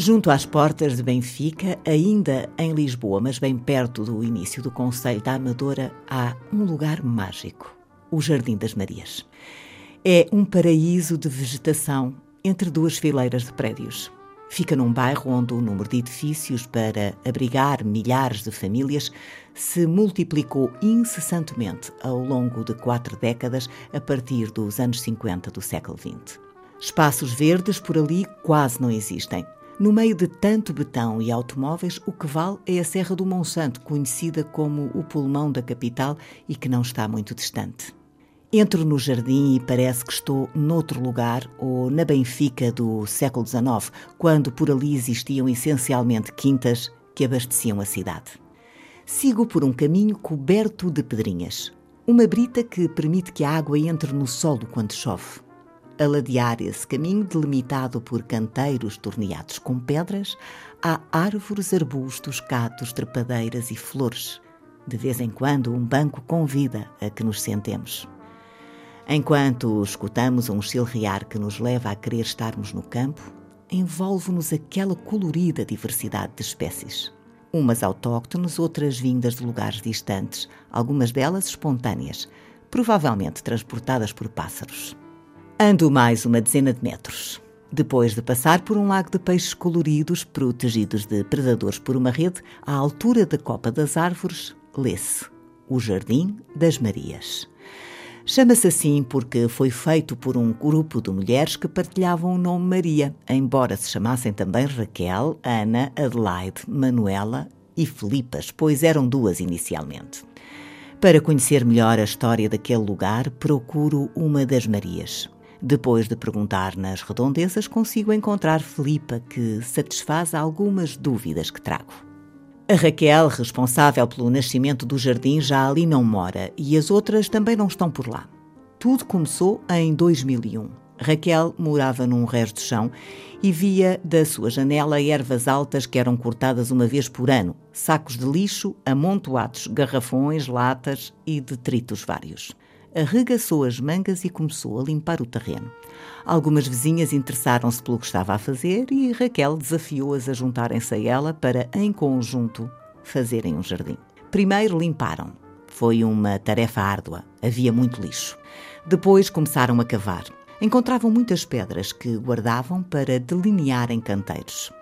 Junto às portas de Benfica, ainda em Lisboa, mas bem perto do início do Conselho da Amadora, há um lugar mágico: o Jardim das Marias. É um paraíso de vegetação entre duas fileiras de prédios. Fica num bairro onde o número de edifícios para abrigar milhares de famílias se multiplicou incessantemente ao longo de quatro décadas a partir dos anos 50 do século XX. Espaços verdes por ali quase não existem. No meio de tanto betão e automóveis, o que vale é a Serra do Monsanto, conhecida como o pulmão da capital e que não está muito distante. Entro no jardim e parece que estou noutro lugar ou na Benfica do século XIX, quando por ali existiam essencialmente quintas que abasteciam a cidade. Sigo por um caminho coberto de pedrinhas, uma brita que permite que a água entre no solo quando chove a ladear esse caminho delimitado por canteiros torneados com pedras, há árvores, arbustos, catos, trepadeiras e flores. De vez em quando, um banco convida a que nos sentemos. Enquanto escutamos um chilrear que nos leva a querer estarmos no campo, envolve-nos aquela colorida diversidade de espécies. Umas autóctones, outras vindas de lugares distantes, algumas delas espontâneas, provavelmente transportadas por pássaros. Ando mais uma dezena de metros. Depois de passar por um lago de peixes coloridos, protegidos de predadores por uma rede, à altura da copa das árvores, lê-se O Jardim das Marias. Chama-se assim porque foi feito por um grupo de mulheres que partilhavam o nome Maria, embora se chamassem também Raquel, Ana, Adelaide, Manuela e Filipas, pois eram duas inicialmente. Para conhecer melhor a história daquele lugar, procuro uma das Marias. Depois de perguntar nas redondezas, consigo encontrar Filipa, que satisfaz algumas dúvidas que trago. A Raquel, responsável pelo nascimento do jardim, já ali não mora e as outras também não estão por lá. Tudo começou em 2001. Raquel morava num resto de chão e via da sua janela ervas altas que eram cortadas uma vez por ano, sacos de lixo amontoados, garrafões, latas e detritos vários arregaçou as mangas e começou a limpar o terreno. Algumas vizinhas interessaram-se pelo que estava a fazer e Raquel desafiou-as a juntarem-se a ela para, em conjunto, fazerem um jardim. Primeiro limparam. Foi uma tarefa árdua, havia muito lixo. Depois começaram a cavar. Encontravam muitas pedras que guardavam para delinearem canteiros.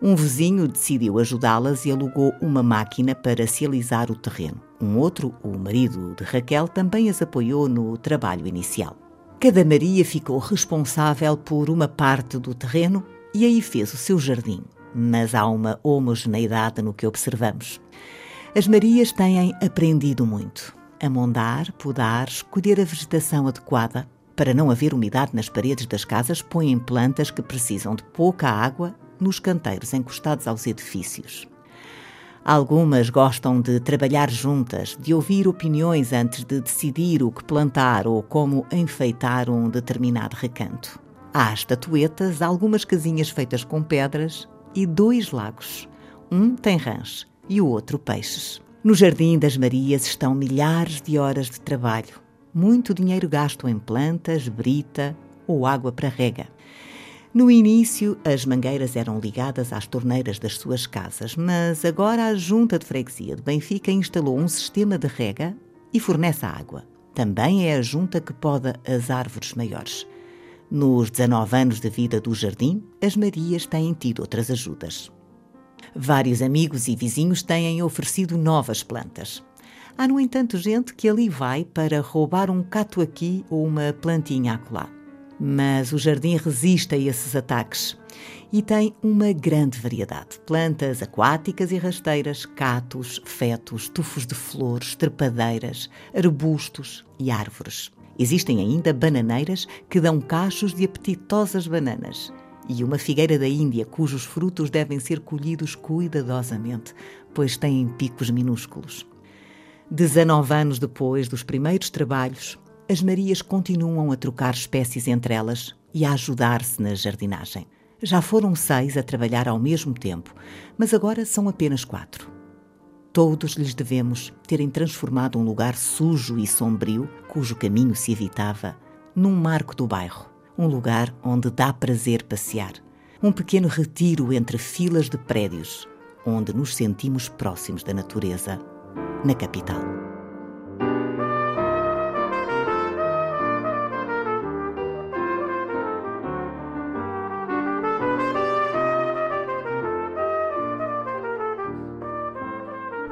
Um vizinho decidiu ajudá-las e alugou uma máquina para se alisar o terreno. Um outro, o marido de Raquel, também as apoiou no trabalho inicial. Cada Maria ficou responsável por uma parte do terreno e aí fez o seu jardim. Mas há uma homogeneidade no que observamos. As Marias têm aprendido muito. Amondar, podar, escolher a vegetação adequada. Para não haver umidade nas paredes das casas, põem plantas que precisam de pouca água nos canteiros encostados aos edifícios. Algumas gostam de trabalhar juntas, de ouvir opiniões antes de decidir o que plantar ou como enfeitar um determinado recanto. Há estatuetas, algumas casinhas feitas com pedras e dois lagos. Um tem rãs e o outro peixes. No Jardim das Marias estão milhares de horas de trabalho, muito dinheiro gasto em plantas, brita ou água para rega. No início, as mangueiras eram ligadas às torneiras das suas casas, mas agora a Junta de Freguesia de Benfica instalou um sistema de rega e fornece a água. Também é a junta que poda as árvores maiores. Nos 19 anos de vida do jardim, as Marias têm tido outras ajudas. Vários amigos e vizinhos têm oferecido novas plantas. Há, no entanto, gente que ali vai para roubar um cato aqui ou uma plantinha acolá mas o jardim resiste a esses ataques e tem uma grande variedade: plantas aquáticas e rasteiras, catos, fetos, tufos de flores, trepadeiras, arbustos e árvores. Existem ainda bananeiras que dão cachos de apetitosas bananas e uma figueira da Índia cujos frutos devem ser colhidos cuidadosamente, pois têm picos minúsculos. Dezenove anos depois dos primeiros trabalhos, as Marias continuam a trocar espécies entre elas e a ajudar-se na jardinagem. Já foram seis a trabalhar ao mesmo tempo, mas agora são apenas quatro. Todos lhes devemos terem transformado um lugar sujo e sombrio, cujo caminho se evitava, num marco do bairro, um lugar onde dá prazer passear, um pequeno retiro entre filas de prédios, onde nos sentimos próximos da natureza, na capital.